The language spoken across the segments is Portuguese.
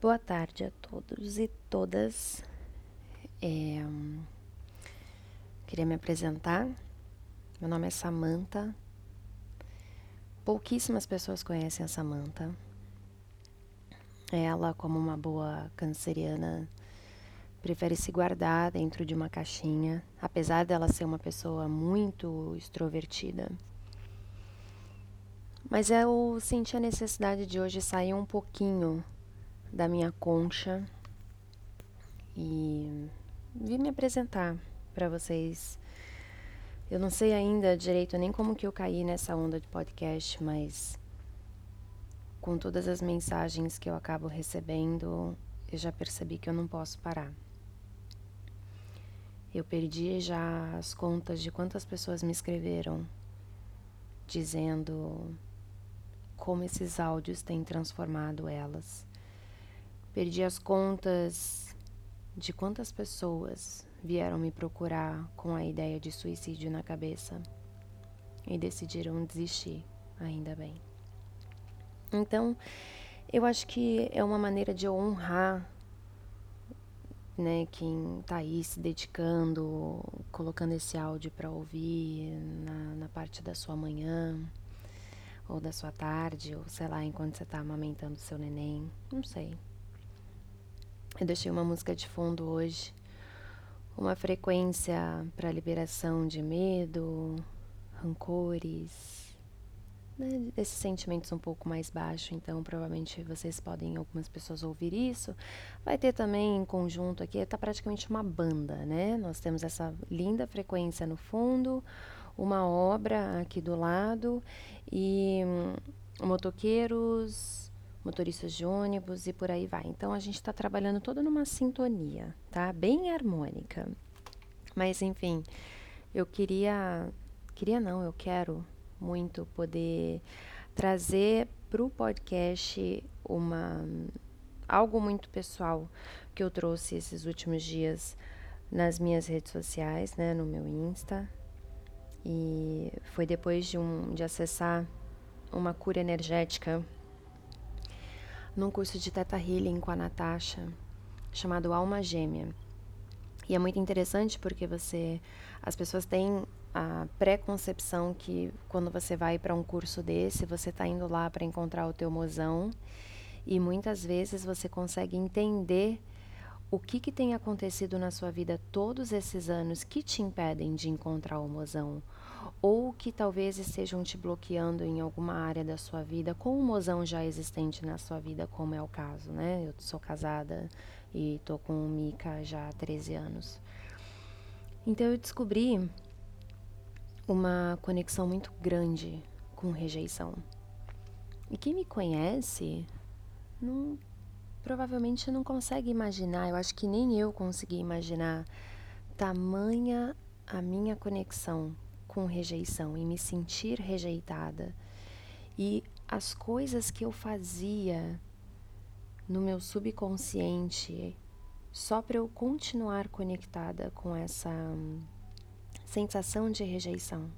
Boa tarde a todos e todas. É, queria me apresentar. Meu nome é Samantha. Pouquíssimas pessoas conhecem a Samantha. Ela, como uma boa canceriana, prefere se guardar dentro de uma caixinha, apesar dela ser uma pessoa muito extrovertida. Mas eu senti a necessidade de hoje sair um pouquinho da minha concha e vim me apresentar para vocês. Eu não sei ainda direito nem como que eu caí nessa onda de podcast, mas com todas as mensagens que eu acabo recebendo, eu já percebi que eu não posso parar. Eu perdi já as contas de quantas pessoas me escreveram dizendo como esses áudios têm transformado elas. Perdi as contas de quantas pessoas vieram me procurar com a ideia de suicídio na cabeça e decidiram desistir, ainda bem. Então, eu acho que é uma maneira de honrar né, quem tá aí se dedicando, colocando esse áudio para ouvir na, na parte da sua manhã ou da sua tarde, ou sei lá, enquanto você tá amamentando seu neném, não sei. Eu deixei uma música de fundo hoje, uma frequência para liberação de medo, rancores, né, desses sentimentos um pouco mais baixo. Então, provavelmente vocês podem, algumas pessoas, ouvir isso. Vai ter também em conjunto aqui, está praticamente uma banda, né? Nós temos essa linda frequência no fundo, uma obra aqui do lado e hum, motoqueiros motoristas de ônibus e por aí vai. Então a gente está trabalhando toda numa sintonia, tá? Bem harmônica. Mas enfim, eu queria, queria não, eu quero muito poder trazer para o podcast uma algo muito pessoal que eu trouxe esses últimos dias nas minhas redes sociais, né, no meu Insta. E foi depois de um de acessar uma cura energética num curso de Teta Healing com a Natasha, chamado Alma Gêmea. E é muito interessante porque você, as pessoas têm a preconcepção que quando você vai para um curso desse, você está indo lá para encontrar o teu mozão e muitas vezes você consegue entender o que, que tem acontecido na sua vida todos esses anos que te impedem de encontrar o mozão ou que talvez estejam te bloqueando em alguma área da sua vida com um mozão já existente na sua vida, como é o caso, né? Eu sou casada e tô com o Mika já há 13 anos. Então eu descobri uma conexão muito grande com rejeição. E quem me conhece não, provavelmente não consegue imaginar, eu acho que nem eu consegui imaginar tamanha a minha conexão com rejeição e me sentir rejeitada. E as coisas que eu fazia no meu subconsciente só para eu continuar conectada com essa sensação de rejeição.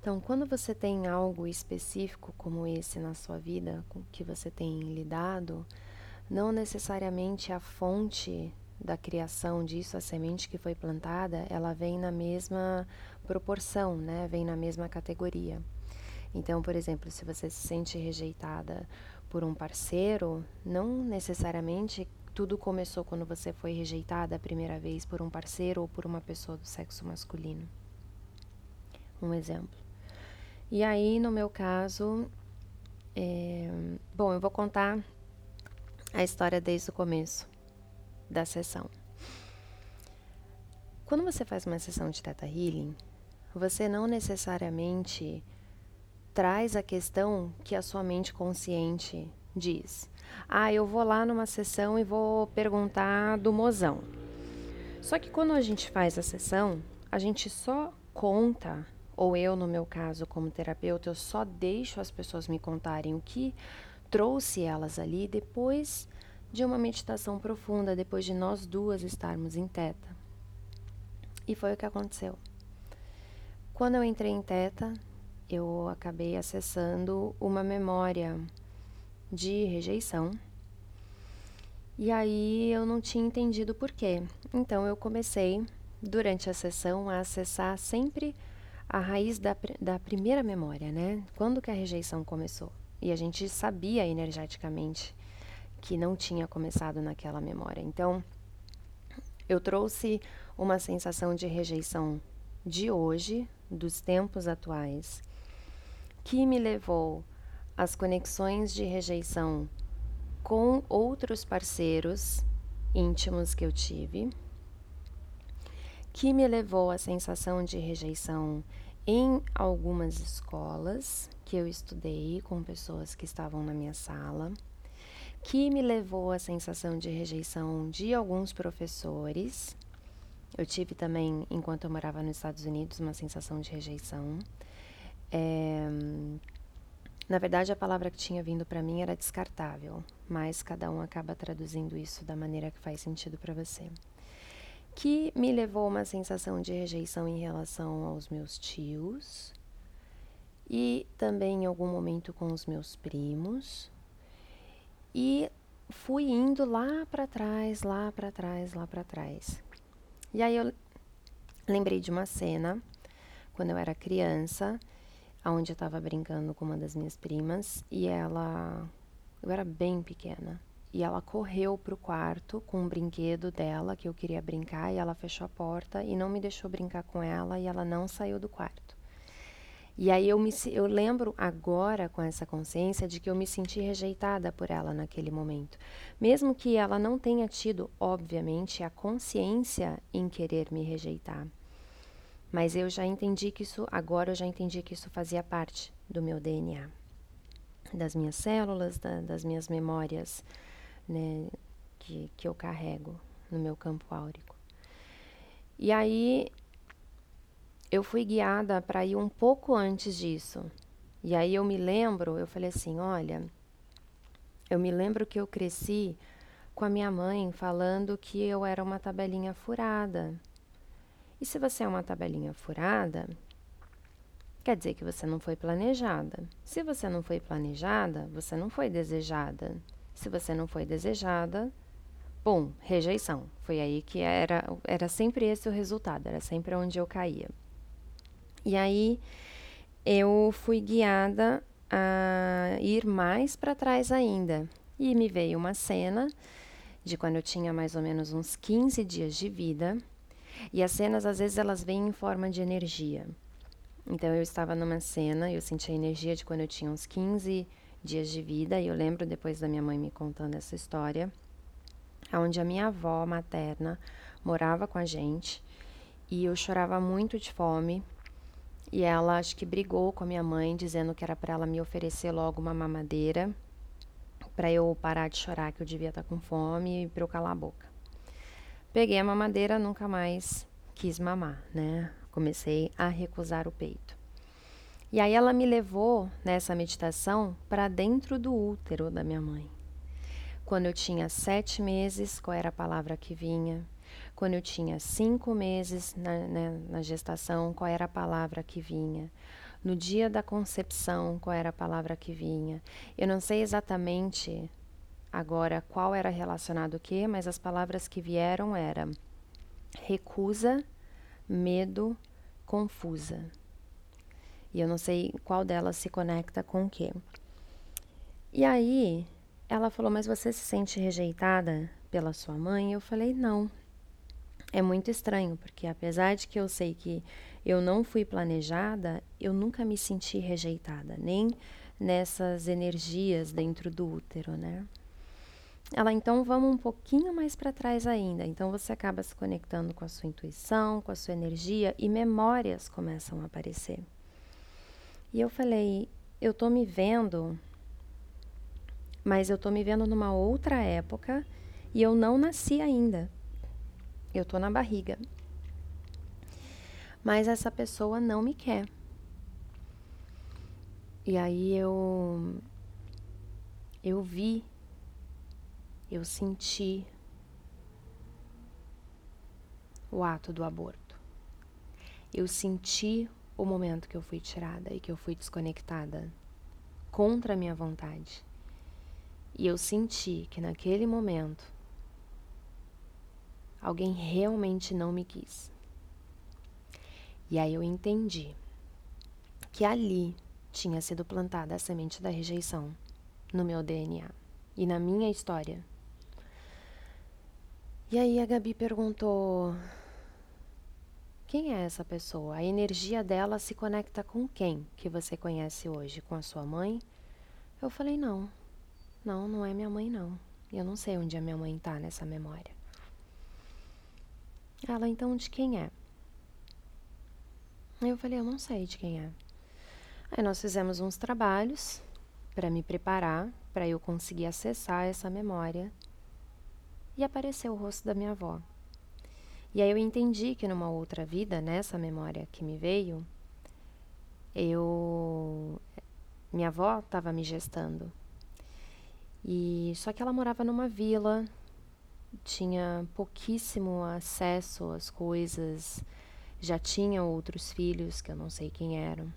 Então, quando você tem algo específico como esse na sua vida, com que você tem lidado, não necessariamente a fonte da criação disso, a semente que foi plantada, ela vem na mesma proporção, né? Vem na mesma categoria. Então, por exemplo, se você se sente rejeitada por um parceiro, não necessariamente tudo começou quando você foi rejeitada a primeira vez por um parceiro ou por uma pessoa do sexo masculino. Um exemplo. E aí, no meu caso, é... bom, eu vou contar a história desde o começo da sessão. Quando você faz uma sessão de Theta Healing, você não necessariamente traz a questão que a sua mente consciente diz. Ah, eu vou lá numa sessão e vou perguntar do mozão. Só que quando a gente faz a sessão, a gente só conta, ou eu, no meu caso, como terapeuta, eu só deixo as pessoas me contarem o que trouxe elas ali, depois de uma meditação profunda depois de nós duas estarmos em teta. E foi o que aconteceu. Quando eu entrei em teta, eu acabei acessando uma memória de rejeição. E aí eu não tinha entendido por quê. Então eu comecei, durante a sessão, a acessar sempre a raiz da, da primeira memória, né? Quando que a rejeição começou? E a gente sabia energeticamente que não tinha começado naquela memória. Então, eu trouxe uma sensação de rejeição de hoje, dos tempos atuais, que me levou às conexões de rejeição com outros parceiros íntimos que eu tive, que me levou à sensação de rejeição em algumas escolas que eu estudei com pessoas que estavam na minha sala, que me levou à sensação de rejeição de alguns professores. Eu tive também, enquanto eu morava nos Estados Unidos, uma sensação de rejeição. É, na verdade, a palavra que tinha vindo para mim era descartável, mas cada um acaba traduzindo isso da maneira que faz sentido para você que me levou a uma sensação de rejeição em relação aos meus tios e também em algum momento com os meus primos. E fui indo lá para trás, lá para trás, lá para trás. E aí eu lembrei de uma cena quando eu era criança, onde eu estava brincando com uma das minhas primas e ela eu era bem pequena. E ela correu para o quarto com um brinquedo dela que eu queria brincar e ela fechou a porta e não me deixou brincar com ela e ela não saiu do quarto. E aí eu me eu lembro agora com essa consciência de que eu me senti rejeitada por ela naquele momento, mesmo que ela não tenha tido, obviamente, a consciência em querer me rejeitar. Mas eu já entendi que isso agora eu já entendi que isso fazia parte do meu DNA, das minhas células, da, das minhas memórias né, que, que eu carrego no meu campo áurico. E aí eu fui guiada para ir um pouco antes disso. E aí eu me lembro, eu falei assim, olha, eu me lembro que eu cresci com a minha mãe falando que eu era uma tabelinha furada. E se você é uma tabelinha furada, quer dizer que você não foi planejada. Se você não foi planejada, você não foi desejada. Se você não foi desejada, bom, rejeição. Foi aí que era, era sempre esse o resultado, era sempre onde eu caía. E aí eu fui guiada a ir mais para trás ainda. E me veio uma cena de quando eu tinha mais ou menos uns 15 dias de vida. E as cenas, às vezes, elas vêm em forma de energia. Então, eu estava numa cena, eu senti a energia de quando eu tinha uns 15 dias dias de vida, e eu lembro depois da minha mãe me contando essa história, onde a minha avó materna morava com a gente e eu chorava muito de fome. E ela acho que brigou com a minha mãe, dizendo que era para ela me oferecer logo uma mamadeira para eu parar de chorar que eu devia estar tá com fome e para eu calar a boca. Peguei a mamadeira, nunca mais quis mamar, né? Comecei a recusar o peito. E aí ela me levou nessa meditação para dentro do útero da minha mãe. Quando eu tinha sete meses, qual era a palavra que vinha? Quando eu tinha cinco meses na, né, na gestação, qual era a palavra que vinha? No dia da concepção, qual era a palavra que vinha? Eu não sei exatamente agora qual era relacionado o que, mas as palavras que vieram eram recusa, medo, confusa. E eu não sei qual delas se conecta com o quê. E aí, ela falou: Mas você se sente rejeitada pela sua mãe? Eu falei: Não. É muito estranho, porque apesar de que eu sei que eu não fui planejada, eu nunca me senti rejeitada, nem nessas energias dentro do útero, né? Ela, então vamos um pouquinho mais para trás ainda. Então você acaba se conectando com a sua intuição, com a sua energia e memórias começam a aparecer. E eu falei, eu tô me vendo, mas eu tô me vendo numa outra época e eu não nasci ainda. Eu tô na barriga. Mas essa pessoa não me quer. E aí eu eu vi eu senti o ato do aborto. Eu senti o momento que eu fui tirada e que eu fui desconectada contra a minha vontade. E eu senti que naquele momento alguém realmente não me quis. E aí eu entendi que ali tinha sido plantada a semente da rejeição no meu DNA e na minha história. E aí a Gabi perguntou: quem é essa pessoa? A energia dela se conecta com quem que você conhece hoje? Com a sua mãe? Eu falei: não, não, não é minha mãe, não. Eu não sei onde a minha mãe tá nessa memória. Ela, então, de quem é? Eu falei: eu não sei de quem é. Aí nós fizemos uns trabalhos para me preparar, para eu conseguir acessar essa memória. E apareceu o rosto da minha avó. E aí eu entendi que numa outra vida, nessa memória que me veio, eu minha avó estava me gestando. E só que ela morava numa vila, tinha pouquíssimo acesso às coisas, já tinha outros filhos que eu não sei quem eram.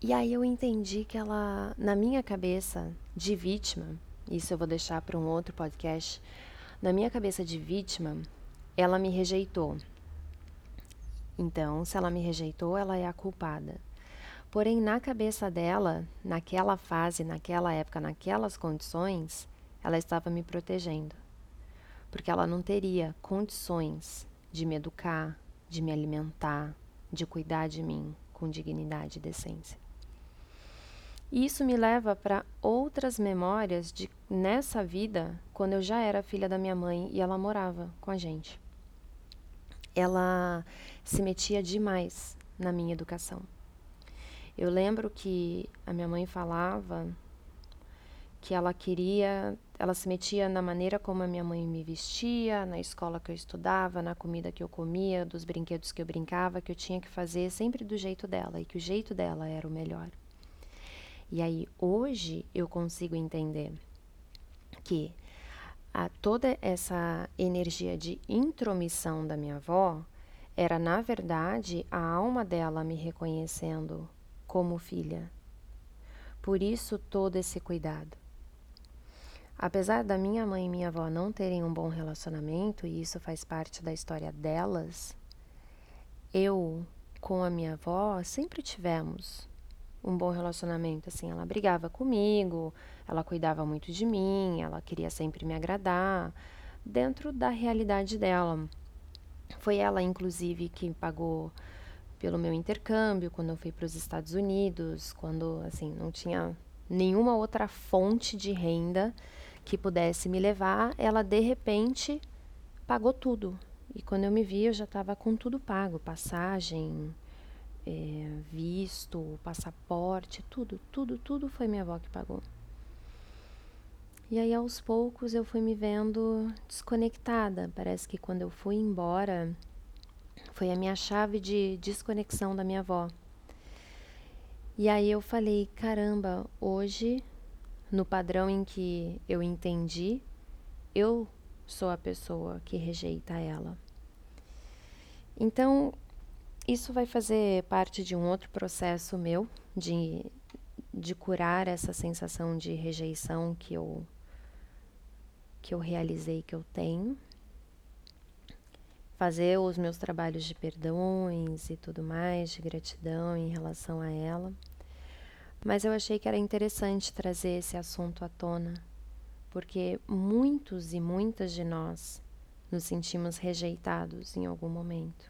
E aí eu entendi que ela, na minha cabeça de vítima, isso eu vou deixar para um outro podcast, na minha cabeça de vítima, ela me rejeitou. Então, se ela me rejeitou, ela é a culpada. Porém, na cabeça dela, naquela fase, naquela época, naquelas condições, ela estava me protegendo. Porque ela não teria condições de me educar, de me alimentar, de cuidar de mim com dignidade e decência. E isso me leva para outras memórias de nessa vida, quando eu já era filha da minha mãe e ela morava com a gente. Ela se metia demais na minha educação. Eu lembro que a minha mãe falava que ela queria, ela se metia na maneira como a minha mãe me vestia, na escola que eu estudava, na comida que eu comia, dos brinquedos que eu brincava, que eu tinha que fazer sempre do jeito dela e que o jeito dela era o melhor. E aí hoje eu consigo entender que a, toda essa energia de intromissão da minha avó era, na verdade, a alma dela me reconhecendo como filha. Por isso, todo esse cuidado. Apesar da minha mãe e minha avó não terem um bom relacionamento, e isso faz parte da história delas, eu com a minha avó sempre tivemos um bom relacionamento, assim, ela brigava comigo, ela cuidava muito de mim, ela queria sempre me agradar, dentro da realidade dela. Foi ela, inclusive, que pagou pelo meu intercâmbio quando eu fui para os Estados Unidos, quando, assim, não tinha nenhuma outra fonte de renda que pudesse me levar, ela de repente pagou tudo. E quando eu me vi, eu já estava com tudo pago, passagem, é, visto, passaporte, tudo, tudo, tudo foi minha avó que pagou. E aí aos poucos eu fui me vendo desconectada. Parece que quando eu fui embora foi a minha chave de desconexão da minha avó. E aí eu falei, caramba, hoje no padrão em que eu entendi, eu sou a pessoa que rejeita ela. Então, isso vai fazer parte de um outro processo meu de, de curar essa sensação de rejeição que eu que eu realizei que eu tenho. Fazer os meus trabalhos de perdões e tudo mais, de gratidão em relação a ela. Mas eu achei que era interessante trazer esse assunto à tona, porque muitos e muitas de nós nos sentimos rejeitados em algum momento.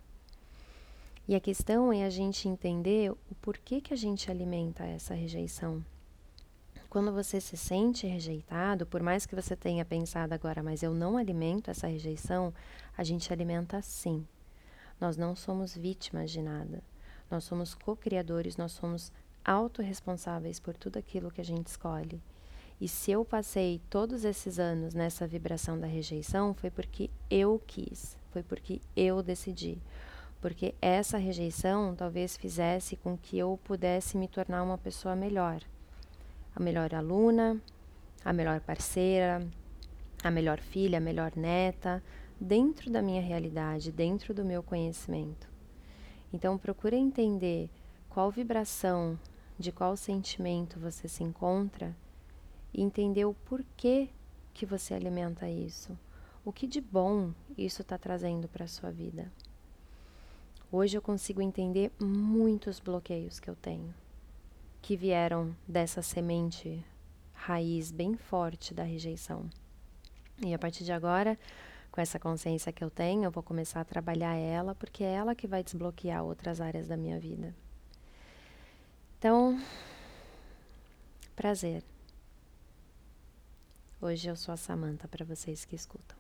E a questão é a gente entender o porquê que a gente alimenta essa rejeição. Quando você se sente rejeitado, por mais que você tenha pensado agora, mas eu não alimento essa rejeição, a gente alimenta sim. Nós não somos vítimas de nada. Nós somos co-criadores, nós somos autorresponsáveis por tudo aquilo que a gente escolhe. E se eu passei todos esses anos nessa vibração da rejeição, foi porque eu quis, foi porque eu decidi porque essa rejeição talvez fizesse com que eu pudesse me tornar uma pessoa melhor, a melhor aluna, a melhor parceira, a melhor filha, a melhor neta, dentro da minha realidade, dentro do meu conhecimento. Então, procure entender qual vibração, de qual sentimento você se encontra e entender o porquê que você alimenta isso. O que de bom isso está trazendo para a sua vida. Hoje eu consigo entender muitos bloqueios que eu tenho, que vieram dessa semente raiz bem forte da rejeição. E a partir de agora, com essa consciência que eu tenho, eu vou começar a trabalhar ela, porque é ela que vai desbloquear outras áreas da minha vida. Então, prazer. Hoje eu sou a Samanta para vocês que escutam.